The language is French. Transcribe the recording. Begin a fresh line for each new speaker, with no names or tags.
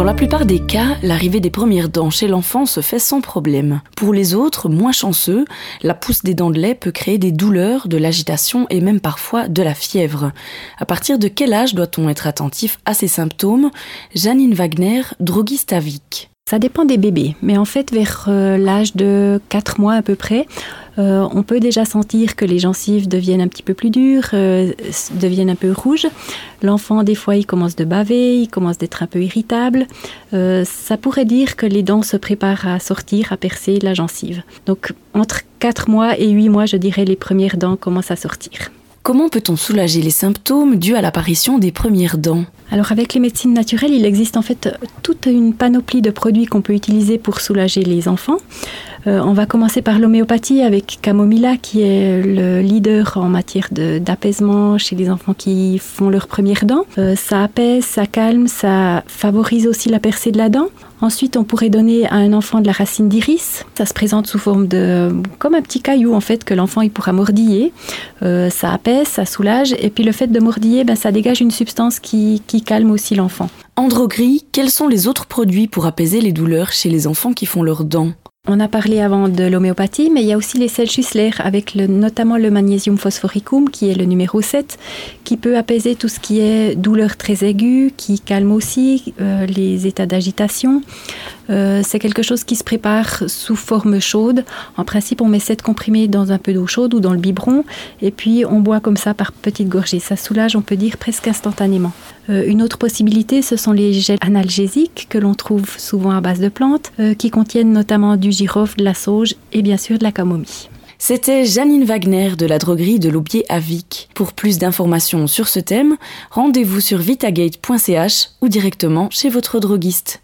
Dans la plupart des cas, l'arrivée des premières dents chez l'enfant se fait sans problème. Pour les autres, moins chanceux, la pousse des dents de lait peut créer des douleurs, de l'agitation et même parfois de la fièvre. À partir de quel âge doit-on être attentif à ces symptômes? Janine Wagner, droguiste Vic.
Ça dépend des bébés, mais en fait, vers euh, l'âge de 4 mois à peu près, euh, on peut déjà sentir que les gencives deviennent un petit peu plus dures, euh, deviennent un peu rouges. L'enfant, des fois, il commence de baver, il commence d'être un peu irritable. ça pourrait dire que les dents se préparent à sortir, à percer la gencive. Donc, entre 4 mois et 8 mois, je dirais, les premières dents commencent à sortir.
Comment peut-on soulager les symptômes dus à l'apparition des premières dents?
Alors avec les médecines naturelles, il existe en fait toute une panoplie de produits qu'on peut utiliser pour soulager les enfants. Euh, on va commencer par l'homéopathie avec Camomilla qui est le leader en matière d'apaisement chez les enfants qui font leurs premières dents. Euh, ça apaise, ça calme, ça favorise aussi la percée de la dent. Ensuite, on pourrait donner à un enfant de la racine d'iris. Ça se présente sous forme de comme un petit caillou en fait que l'enfant pourra mordiller. Euh, ça apaise, ça soulage et puis le fait de mordiller, ben, ça dégage une substance qui, qui calme aussi l'enfant.
Androgris, quels sont les autres produits pour apaiser les douleurs chez les enfants qui font leurs dents?
On a parlé avant de l'homéopathie, mais il y a aussi les sels Schussler, avec notamment le magnésium phosphoricum, qui est le numéro 7, qui peut apaiser tout ce qui est douleur très aiguë, qui calme aussi euh, les états d'agitation. Euh, c'est quelque chose qui se prépare sous forme chaude. En principe, on met 7 comprimés dans un peu d'eau chaude ou dans le biberon, et puis on boit comme ça par petites gorgées. Ça soulage, on peut dire, presque instantanément. Euh, une autre possibilité, ce sont les gels analgésiques que l'on trouve souvent à base de plantes, qui contiennent notamment du girofle, de la sauge et bien sûr de la camomille.
C'était Janine Wagner de la droguerie de l'Aubier à Vic. Pour plus d'informations sur ce thème, rendez-vous sur vitagate.ch ou directement chez votre droguiste.